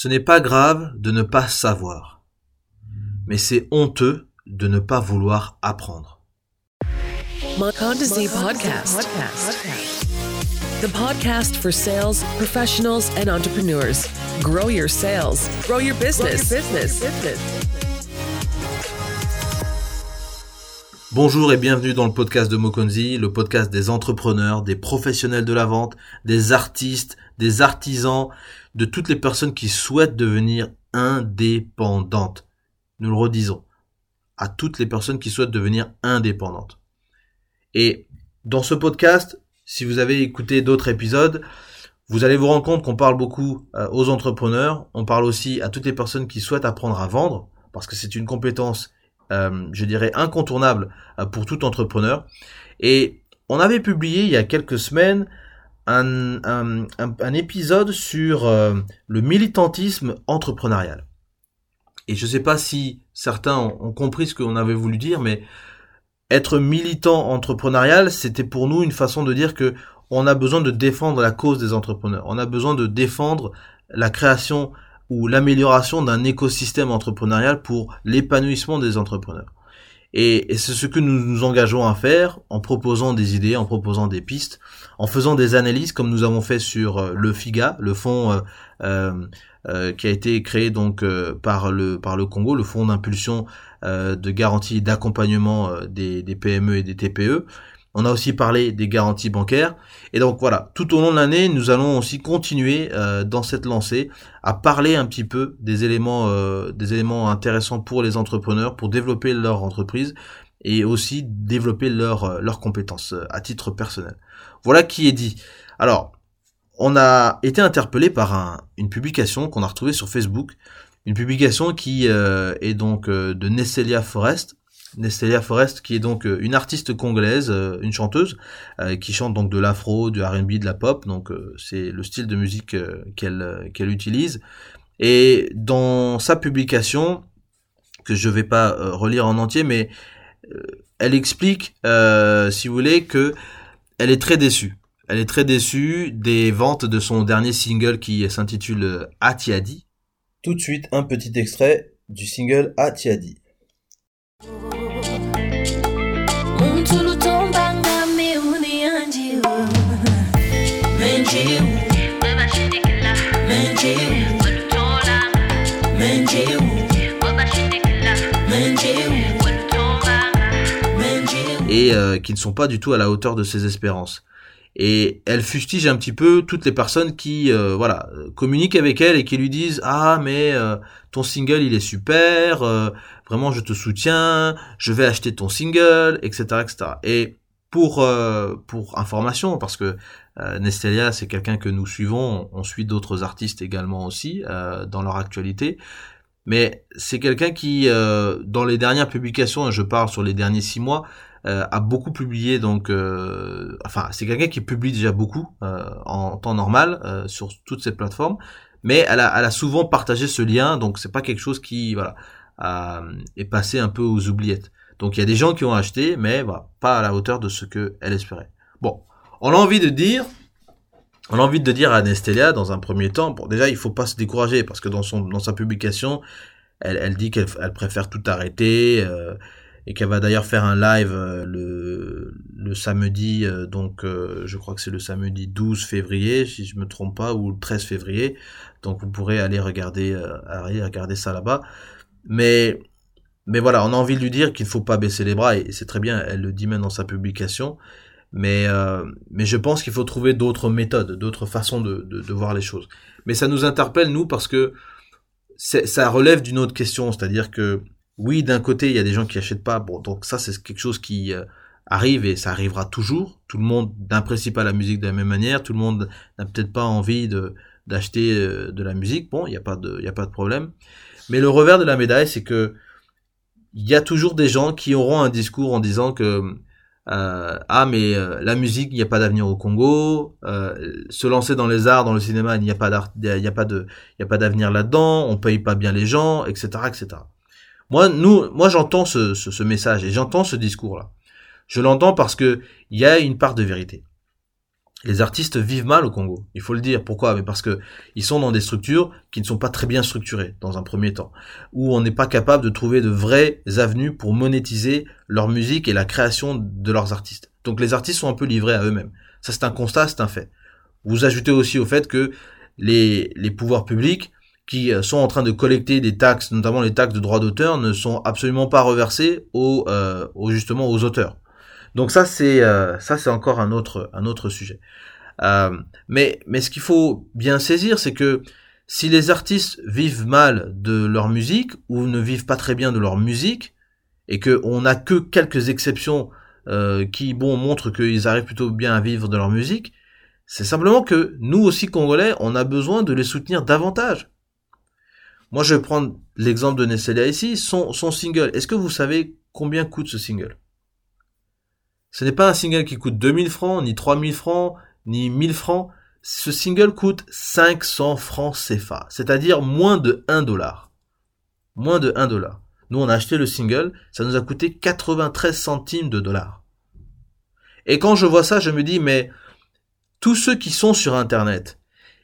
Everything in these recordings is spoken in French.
Ce n'est pas grave de ne pas savoir, mais c'est honteux de ne pas vouloir apprendre. Podcast. The podcast for sales professionals and entrepreneurs. Grow your sales, grow your business. business. Bonjour et bienvenue dans le podcast de Mokonzi, le podcast des entrepreneurs, des professionnels de la vente, des artistes, des artisans, de toutes les personnes qui souhaitent devenir indépendantes. Nous le redisons, à toutes les personnes qui souhaitent devenir indépendantes. Et dans ce podcast, si vous avez écouté d'autres épisodes, vous allez vous rendre compte qu'on parle beaucoup euh, aux entrepreneurs, on parle aussi à toutes les personnes qui souhaitent apprendre à vendre, parce que c'est une compétence euh, je dirais, incontournable euh, pour tout entrepreneur. Et on avait publié il y a quelques semaines un, épisode sur euh, le militantisme entrepreneurial. Et je ne sais pas si certains ont, compris ce qu'on avait voulu dire, mais être militant entrepreneurial, c'était pour nous une façon de dire que on a besoin de défendre la cause des entrepreneurs. On a besoin de défendre la création ou l'amélioration d'un écosystème entrepreneurial pour l'épanouissement des entrepreneurs. Et, c'est ce que nous nous engageons à faire en proposant des idées, en proposant des pistes, en faisant des analyses comme nous avons fait sur euh, le FIGA, le fonds euh, euh, qui a été créé donc par le par le Congo, le fonds d'impulsion de garantie d'accompagnement des, des PME et des TPE, on a aussi parlé des garanties bancaires. Et donc voilà, tout au long de l'année, nous allons aussi continuer euh, dans cette lancée à parler un petit peu des éléments, euh, des éléments intéressants pour les entrepreneurs, pour développer leur entreprise et aussi développer leurs leurs compétences euh, à titre personnel. Voilà qui est dit. Alors, on a été interpellé par une publication qu'on a retrouvée sur Facebook, une publication qui est donc de Nesselia Forest, Nestelia Forest, qui est donc euh, une artiste congolaise, euh, une chanteuse, euh, qui chante donc de l'afro, du R&B, de la pop, donc c'est le style de musique qu'elle utilise. Et dans sa publication, que je vais pas relire en entier, mais elle explique, si vous voulez, que elle est très déçue. Elle est très déçue des ventes de son dernier single qui s'intitule Atiadi. Tout de suite, un petit extrait du single Atiadi. Et euh, qui ne sont pas du tout à la hauteur de ses espérances. Et elle fustige un petit peu toutes les personnes qui euh, voilà communiquent avec elle et qui lui disent ah mais euh, ton single il est super vraiment je te soutiens je vais acheter ton single etc etc et pour pour information parce que Nestelia c'est quelqu'un que nous suivons on suit d'autres artistes également aussi dans leur actualité mais c'est quelqu'un qui dans les dernières publications je parle sur les derniers six mois euh, a beaucoup publié donc euh, enfin c'est quelqu'un qui publie déjà beaucoup euh, en temps normal sur toutes ces plateformes mais elle a, souvent partagé ce lien donc c'est pas quelque chose qui voilà est passé un peu aux oubliettes. Donc il y a des gens qui ont acheté mais pas à la hauteur de ce que elle espérait. Bon on a envie de dire on a envie de dire à Nestelia dans un premier temps bon déjà il faut pas se décourager parce que dans son dans sa publication elle, elle dit qu'elle elle préfère tout arrêter et qu'elle va d'ailleurs faire un live euh, le, le samedi, euh, donc euh, je crois que c'est le samedi 12 février, si je me trompe pas, ou le 13 février. Donc vous pourrez aller regarder, aller regarder ça là-bas. Mais, mais voilà, on a envie de lui dire qu'il ne faut pas baisser les bras, et c'est très bien, elle le dit même dans sa publication. Mais, mais je pense qu'il faut trouver d'autres méthodes, d'autres façons de, de, de, voir les choses. Mais ça nous interpelle, nous, parce que ça relève d'une autre question, c'est-à-dire que oui, d'un côté, il y a des gens qui achètent pas. Bon, donc ça, c'est quelque chose qui euh, arrive et ça arrivera toujours. Tout le monde n'apprécie pas la musique de la même manière. Tout le monde n'a peut-être pas envie de d'acheter euh, de la musique. Bon, il n'y a pas de, il a pas de problème. Mais le revers de la médaille, c'est que il y a toujours des gens qui auront un discours en disant que euh, ah mais la musique il n'y a pas d'avenir au Congo se lancer dans les arts dans le cinéma il n'y a pas d'art il n'y a pas de il y a pas d'avenir là-dedans on paye pas bien les gens etc etc moi, nous, moi, j'entends ce, ce, message et j'entends ce discours-là. Je l'entends parce que il y a une part de vérité. les artistes vivent mal au Congo. Il faut le dire. Pourquoi? Mais parce que ils sont dans des structures qui ne sont pas très bien structurées dans un premier temps, où on n'est pas capable de trouver de vraies avenues pour monétiser leur musique et la création de leurs artistes. Donc les artistes sont un peu livrés à eux-mêmes. Ça c'est un constat, c'est un fait. Vous ajoutez aussi au fait que les pouvoirs publics qui sont en train de collecter des taxes, notamment les taxes de droits d'auteur, ne sont absolument pas reversées aux, euh, aux justement aux auteurs. Donc ça c'est euh, ça c'est encore un autre un autre sujet. Euh, mais mais ce qu'il faut bien saisir c'est que si les artistes vivent mal de leur musique ou ne vivent pas très bien de leur musique et que on n'a que quelques exceptions euh, qui bon montrent qu'ils arrivent plutôt bien à vivre de leur musique, c'est simplement que nous aussi congolais on a besoin de les soutenir davantage. Moi je vais prendre l'exemple de Nesselia ici, son, son single. Est-ce que vous savez combien coûte ce single? Ce n'est pas un single qui coûte 2000 francs, ni 3000 francs, ni 1000 francs. Ce single coûte 500 francs CFA, c'est-à-dire moins de 1 dollar. Moins de 1 dollar. Nous, on a acheté le single, ça nous a coûté 93 centimes de dollars. Et quand je vois ça, je me dis, mais tous ceux qui sont sur Internet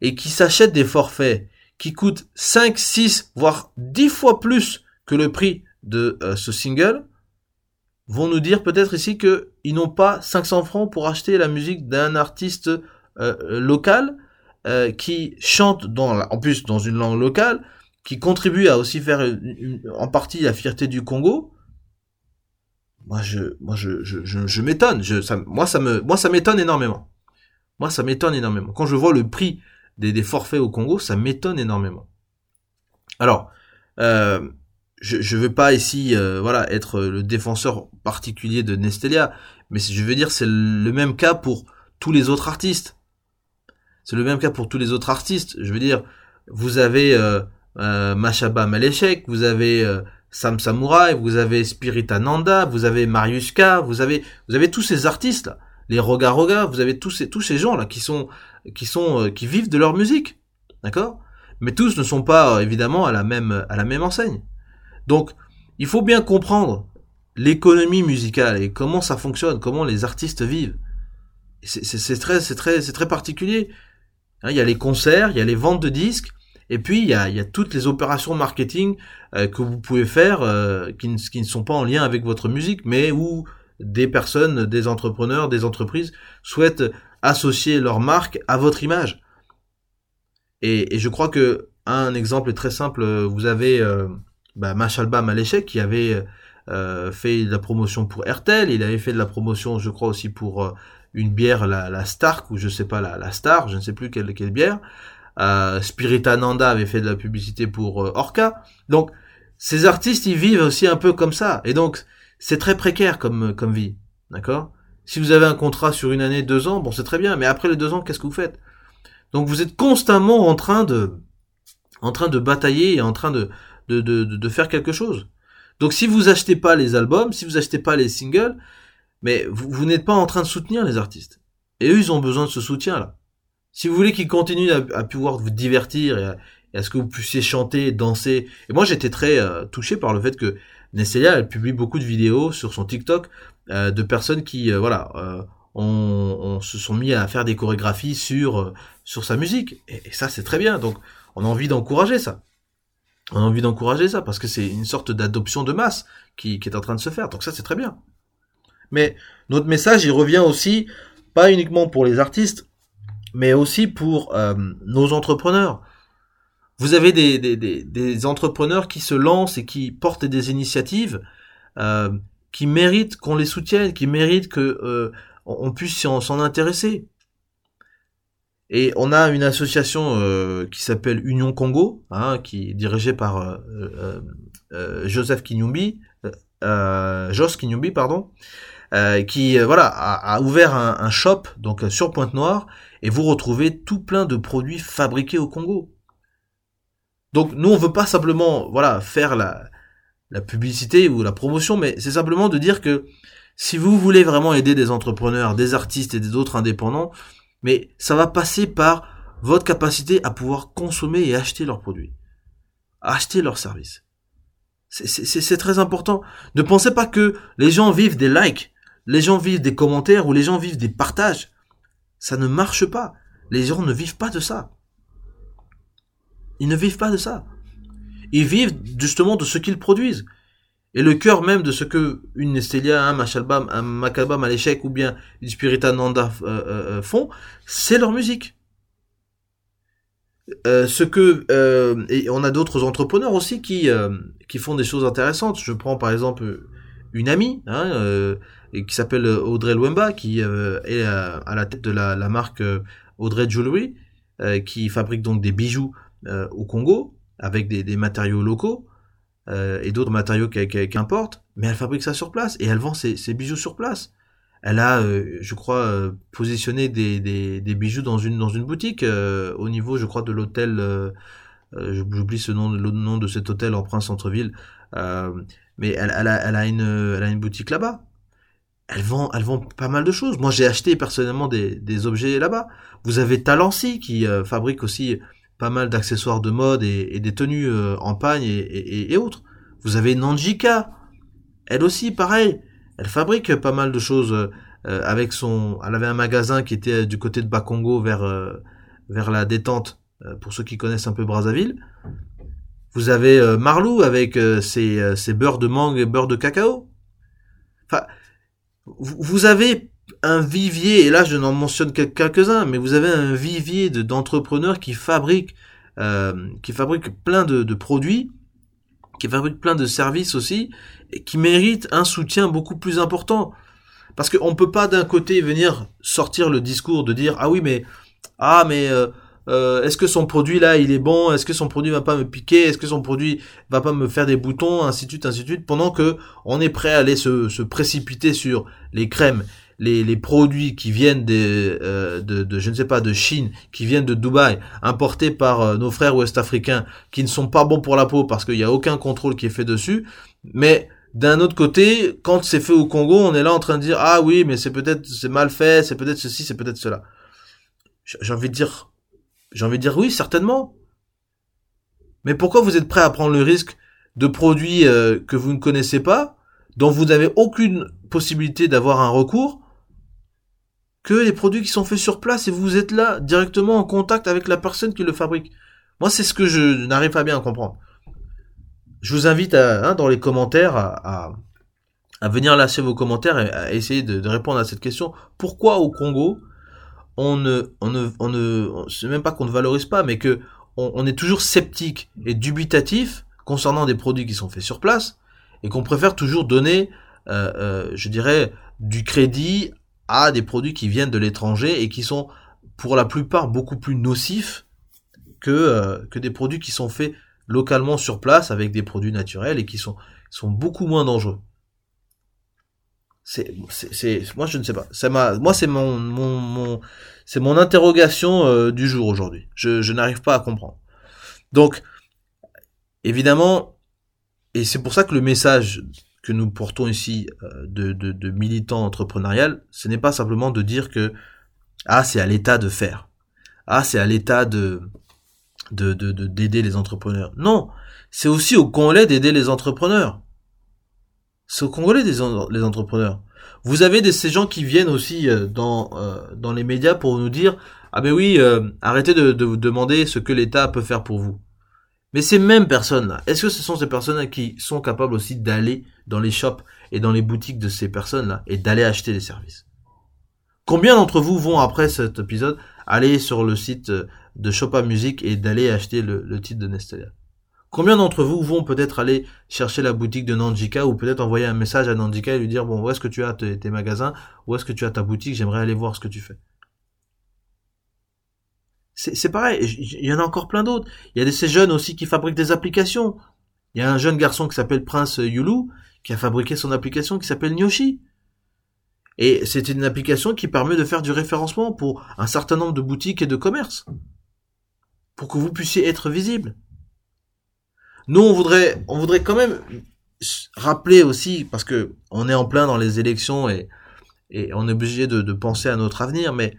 et qui s'achètent des forfaits qui coûtent 5, 6, voire 10 fois plus que le prix de euh, ce single, vont nous dire peut-être ici que ils n'ont pas 500 francs pour acheter la musique d'un artiste euh, local euh, qui chante dans en plus dans une langue locale, qui contribue à aussi faire en partie la fierté du Congo. Moi je moi je je, je, m'étonne, moi ça me moi ça m'étonne énormément. Moi ça m'étonne énormément. Quand je vois le prix des, des forfaits au Congo, ça m'étonne énormément. Alors euh, je ne veux pas ici euh, voilà être le défenseur particulier de Nestelia, mais je veux dire c'est le même cas pour tous les autres artistes. C'est le même cas pour tous les autres artistes. Je veux dire, vous avez euh, euh, Mashaba Maleshek, vous avez euh, Sam Samurai, vous avez Spirit Ananda, vous avez Marius K, vous avez vous avez tous ces artistes les Roga Roga, vous avez tous ces tous ces gens là qui sont qui sont euh, qui vivent de leur musique, d'accord? Mais tous ne sont pas évidemment à la même à la même enseigne. Donc, il faut bien comprendre l'économie musicale et comment ça fonctionne, comment les artistes vivent. C'est très, c'est très, c'est très particulier. Hein, il y a les concerts, il y a les ventes de disques, et puis il y a, il y a toutes les opérations marketing euh, que vous pouvez faire euh, qui, ne, qui, ne, sont pas en lien avec votre musique, mais où des personnes, des entrepreneurs, des entreprises souhaitent associer leur marque à votre image. Et, et je crois que un exemple très simple, vous avez euh, bah, Machalba Maléchek qui avait euh, fait de la promotion pour RTL, il avait fait de la promotion, je crois aussi pour euh, une bière, la, la Stark ou je sais pas la, la Star, je ne sais plus quelle, quelle bière. Euh, Spiritananda avait fait de la publicité pour euh, Orca. Donc ces artistes, ils vivent aussi un peu comme ça, et donc c'est très précaire comme comme vie, d'accord? Si vous avez un contrat sur une année, deux ans, bon c'est très bien, mais après les deux ans, qu'est-ce que vous faites? Donc vous êtes constamment en train de en train de batailler et en train de de, de, de faire quelque chose. Donc si vous achetez pas les albums, si vous achetez pas les singles, mais vous, n'êtes pas en train de soutenir les artistes. Et eux, ils ont besoin de ce soutien-là. Si vous voulez qu'ils continuent à, pouvoir vous divertir et à, ce que vous puissiez chanter, danser. Et moi, j'étais très euh, touché par le fait que Nesselia, elle publie beaucoup de vidéos sur son TikTok euh, de personnes qui, euh, voilà, on, on, se sont mis à faire des chorégraphies sur sa musique. Et, ça, c'est très bien. Donc, on a envie d'encourager ça on a envie d'encourager ça parce que c'est une sorte d'adoption de masse qui, est en train de se faire. Donc ça, c'est très bien. Mais notre message, il revient aussi, pas uniquement pour les artistes, mais aussi pour euh, nos entrepreneurs. Vous avez des, entrepreneurs qui se lancent et qui portent des initiatives euh, qui méritent qu'on les soutienne, qui méritent que euh, on puisse s'en intéresser. Et on a une association euh, qui s'appelle Union Congo, hein, qui est dirigée par Joseph Kinyumbi, Jos Kinyumbi, pardon, qui voilà a, ouvert un, un, shop donc sur Pointe-Noire et vous retrouvez tout plein de produits fabriqués au Congo. Donc nous on veut pas simplement voilà faire la, la publicité ou la promotion, mais c'est simplement de dire que si vous voulez vraiment aider des entrepreneurs, des artistes et des autres indépendants, mais ça va passer par votre capacité à pouvoir consommer et acheter leurs produits, acheter leurs services. C'est très important. Ne pensez pas que les gens vivent des likes, les gens vivent des commentaires ou les gens vivent des partages. Ça ne marche pas. Les gens ne vivent pas de ça. Ils ne vivent pas de ça. Ils vivent justement de ce qu'ils produisent. Et le cœur même de ce que une Nestelia, un Machalbam, un Macalbam à l'échec ou bien une Spiritananda euh, euh, euh, font, c'est leur musique. Ce que et on a d'autres entrepreneurs aussi qui qui font des choses intéressantes. Je prends par exemple une amie hein, qui s'appelle Audrey Luemba, qui est à la tête de la, la marque Audrey Jewelry, qui fabrique donc des bijoux au Congo avec des, matériaux locaux euh, et d'autres matériaux qu'elle importe, mais elle fabrique ça sur place et elle vend ses, bijoux sur place. Elle a, euh, je crois, euh, positionné des, bijoux dans une boutique au niveau, je crois, de l'hôtel. J'oublie nom, le nom de cet hôtel en Prince Centre-Ville, mais elle, a, une boutique là-bas. Elle vend, elle vend pas mal de choses. Moi, j'ai acheté personnellement des, des objets là-bas. Vous avez Talancy qui fabrique aussi pas mal d'accessoires de mode et, des tenues euh, en pagne et, autres. Vous avez Nanjika, elle aussi pareil, elle fabrique pas mal de choses euh, avec son, elle avait un magasin qui était du côté de Bakongo vers euh, vers la détente pour ceux qui connaissent un peu Brazzaville. Vous avez Marlou avec ses, ses beurres de mangue et beurre de cacao. Enfin, vous avez un vivier, et là je n'en mentionne que quelques-uns, mais vous avez un vivier de, d'entrepreneurs qui fabriquent, euh, qui fabriquent plein de, de, produits, qui fabriquent plein de services aussi, et qui méritent un soutien beaucoup plus important. Parce qu'on ne peut pas d'un côté venir sortir le discours de dire ah oui mais ah mais euh, euh, est-ce que son produit là il est bon? Est-ce que son produit va pas me piquer? Est-ce que son produit va pas me faire des boutons Ainsi de suite, ainsi de suite. Pendant que on est prêt à aller se, se précipiter sur les crèmes les, les produits qui viennent des, euh, de, de, je ne sais pas, de Chine, qui viennent de Dubaï, importés par euh, nos frères ouest-africains, qui ne sont pas bons pour la peau parce qu'il n'y a aucun contrôle qui est fait dessus. Mais d'un autre côté, quand c'est fait au Congo, on est là en train de dire ah oui, mais c'est peut-être c'est mal fait, c'est peut-être ceci, c'est peut-être cela. J'ai envie de dire, j'ai envie de dire oui, certainement. Mais pourquoi vous êtes prêt à prendre le risque de produits euh, que vous ne connaissez pas, dont vous n'avez aucune possibilité d'avoir un recours, que les produits qui sont faits sur place et vous êtes là directement en contact avec la personne qui le fabrique. Moi, c'est ce que je n'arrive pas bien à comprendre. Je vous invite à, hein, dans les commentaires à, à, venir lâcher vos commentaires et à essayer de, répondre à cette question. Pourquoi au Congo on ne, on ne, on ne, c'est même pas qu'on ne valorise pas, mais que on, est toujours sceptique et dubitatif concernant des produits qui sont faits sur place et qu'on préfère toujours donner, euh, euh, je dirais, du crédit à des produits qui viennent de l'étranger et qui sont pour la plupart beaucoup plus nocifs que, euh, des produits qui sont faits localement sur place avec des produits naturels et qui sont, beaucoup moins dangereux. C'est, c'est, moi je ne sais pas. Moi c'est mon, interrogation euh, du jour aujourd'hui. Je n'arrive pas à comprendre. Donc, évidemment, et c'est pour ça que le message que nous portons ici euh, de, de, de militants entrepreneurial, ce n'est pas simplement de dire que ah c'est à l'État de faire, ah c'est à l'État de de d'aider les entrepreneurs. Non, c'est aussi au Congolais d'aider les entrepreneurs. C'est au Congolais des les entrepreneurs. Vous avez ces gens qui viennent aussi euh, dans euh, dans les médias pour nous dire ah ben oui arrêtez de, de vous demander ce que l'État peut faire pour vous. Mais ces mêmes personnes-là, est-ce que ce sont ces personnes-là qui sont capables aussi d'aller dans les shops et dans les boutiques de ces personnes-là et d'aller acheter des services? Combien d'entre vous vont après cet épisode aller sur le site de Shopa Music et d'aller acheter le, titre de Nestelia? Combien d'entre vous vont peut-être aller chercher la boutique de Nandjika ou peut-être envoyer un message à Nandjika et lui dire bon où est-ce que tu as tes magasins, où est-ce que tu as ta boutique, j'aimerais aller voir ce que tu fais c'est pareil, il y en a encore plein d'autres. Il y a de ces jeunes aussi qui fabriquent des applications. Il y a un jeune garçon qui s'appelle Prince Yulu, qui a fabriqué son application qui s'appelle Nyoshi. Et c'est une application qui permet de faire du référencement pour un certain nombre de boutiques et de commerces. Pour que vous puissiez être visible. Nous, on voudrait, on voudrait quand même rappeler aussi, parce que on est en plein dans les élections et, on est obligé de, de penser à notre avenir, mais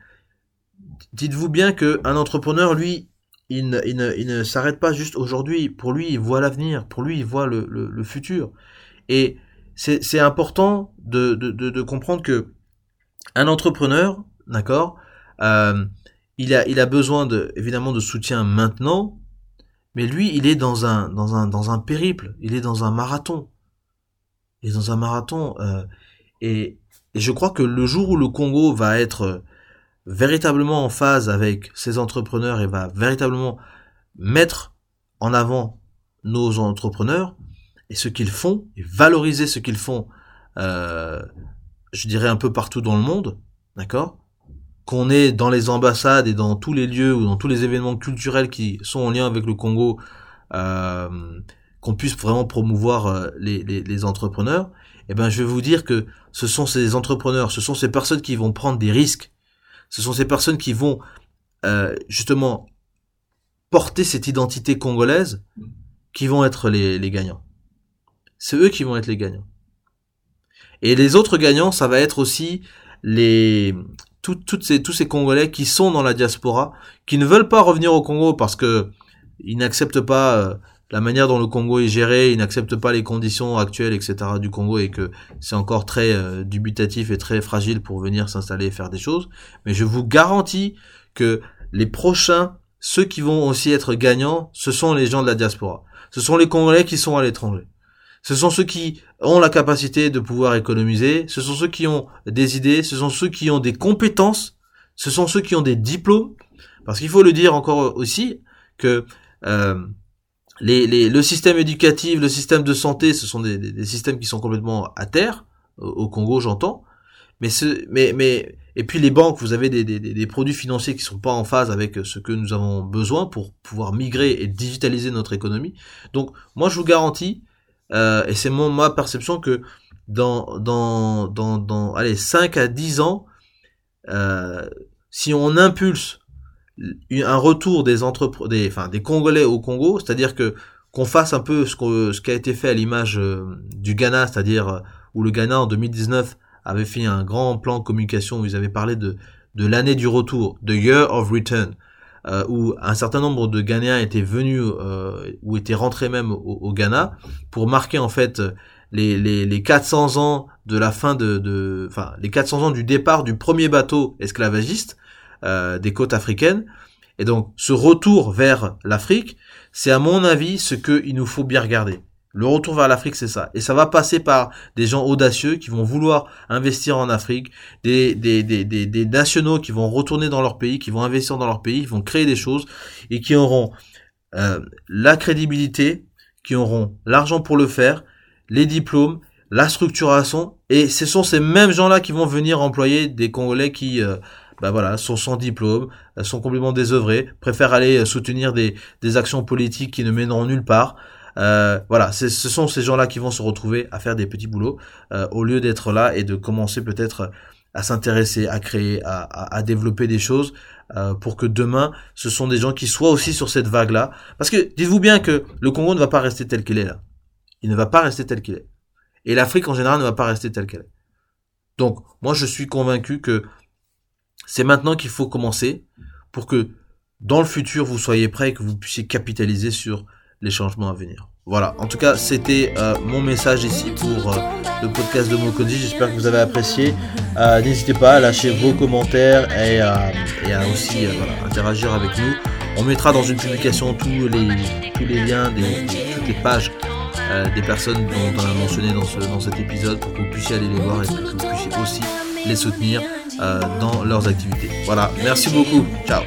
dites-vous bien que un entrepreneur, lui, il ne, s'arrête pas juste aujourd'hui. Pour lui, il voit l'avenir. Pour lui, il voit le, futur. Et c'est important de, comprendre que un entrepreneur, d'accord, Euh, il a, besoin de, évidemment, de soutien maintenant, mais lui, il est dans un, dans un, dans un périple. Il est dans un marathon. Il est dans un marathon. Euh, et, et je crois que le jour où le Congo va être véritablement en phase avec ses entrepreneurs et va véritablement mettre en avant nos entrepreneurs et ce qu'ils font et valoriser ce qu'ils font, euh, je dirais un peu partout dans le monde, d'accord? Qu'on est dans les ambassades et dans tous les lieux ou dans tous les événements culturels qui sont en lien avec le Congo, euh, qu'on puisse vraiment promouvoir euh, les, les, les entrepreneurs. Eh ben, je vais vous dire que ce sont ces entrepreneurs, ce sont ces personnes qui vont prendre des risques, ce sont ces personnes qui vont euh, justement porter cette identité congolaise qui vont être les, les gagnants. C'est eux qui vont être les gagnants. Et les autres gagnants, ça va être aussi les toutes ces, tous ces Congolais qui sont dans la diaspora, qui ne veulent pas revenir au Congo parce que ils n'acceptent pas euh, la manière dont le Congo est géré, ils n'acceptent pas les conditions actuelles, etc. du Congo et que c'est encore très euh, dubitatif et très fragile pour venir s'installer et faire des choses. Mais je vous garantis que les prochains, ceux qui vont aussi être gagnants, ce sont les gens de la diaspora. Ce sont les Congolais qui sont à l'étranger. Ce sont ceux qui ont la capacité de pouvoir économiser, ce sont ceux qui ont des idées, ce sont ceux qui ont des compétences, ce sont ceux qui ont des diplômes, parce qu'il faut le dire encore aussi que euh, le système éducatif, le système de santé, ce sont des, systèmes qui sont complètement à terre, au, Congo j'entends, mais, et puis les banques, vous avez des, produits financiers qui sont pas en phase avec ce que nous avons besoin pour pouvoir migrer et digitaliser notre économie. Donc moi je vous garantis, euh, et c'est ma perception que dans dans dans dans allez 5 à 10 ans euh, si on impulse un retour des des enfin des Congolais au Congo, c'est-à-dire que qu'on fasse un peu ce, ce qui a été fait à l'image euh, du Ghana, c'est-à-dire euh, où le Ghana en 2019 avait fait un grand plan de communication où ils avaient parlé de de l'année du retour, the year of return, euh, où un certain nombre de Ghanéens étaient venus euh, ou étaient rentrés même au, Ghana pour marquer en fait les, les, les 400 ans de la fin de, enfin les 400 ans du départ du premier bateau esclavagiste des côtes africaines. Et donc ce retour vers l'Afrique, c'est à mon avis ce qu'il nous faut bien regarder. Le retour vers l'Afrique, c'est ça. Et ça va passer par des gens audacieux qui vont vouloir investir en Afrique, des, des, des, des, des nationaux qui vont retourner dans leur pays, qui vont investir dans leur pays, qui vont créer des choses et qui auront euh, la crédibilité, qui auront l'argent pour le faire, les diplômes, la structuration. Et ce sont ces mêmes gens-là qui vont venir employer des Congolais qui... Euh, bah voilà, sont sans diplôme, sont complètement désœuvrés, préfèrent aller soutenir des, des actions politiques qui ne mèneront nulle part, euh, voilà, ce sont ces gens-là qui vont se retrouver à faire des petits boulots euh, au lieu d'être là et de commencer peut-être à s'intéresser, à créer, à, à, développer des choses euh, pour que demain, ce sont des gens qui soient aussi sur cette vague-là. Parce que dites-vous bien que le Congo ne va pas rester tel qu'il est là. Il ne va pas rester tel qu'il est. Et l'Afrique en général ne va pas rester tel qu'elle est. Donc, moi, je suis convaincu que c'est maintenant qu'il faut commencer pour que dans le futur, vous soyez prêts et que vous puissiez capitaliser sur les changements à venir. Voilà, en tout cas, c'était euh, mon message ici pour euh, le podcast de Mokonzi. J'espère que vous avez apprécié. Euh, n'hésitez pas à lâcher vos commentaires et, et à aussi interagir avec nous. On mettra dans une publication tous les, tous les liens, des, toutes les pages des personnes dont on a mentionné dans, dans cet épisode pour que vous puissiez aller les voir et que vous puissiez aussi les soutenir dans leurs activités. Voilà, merci beaucoup. Ciao.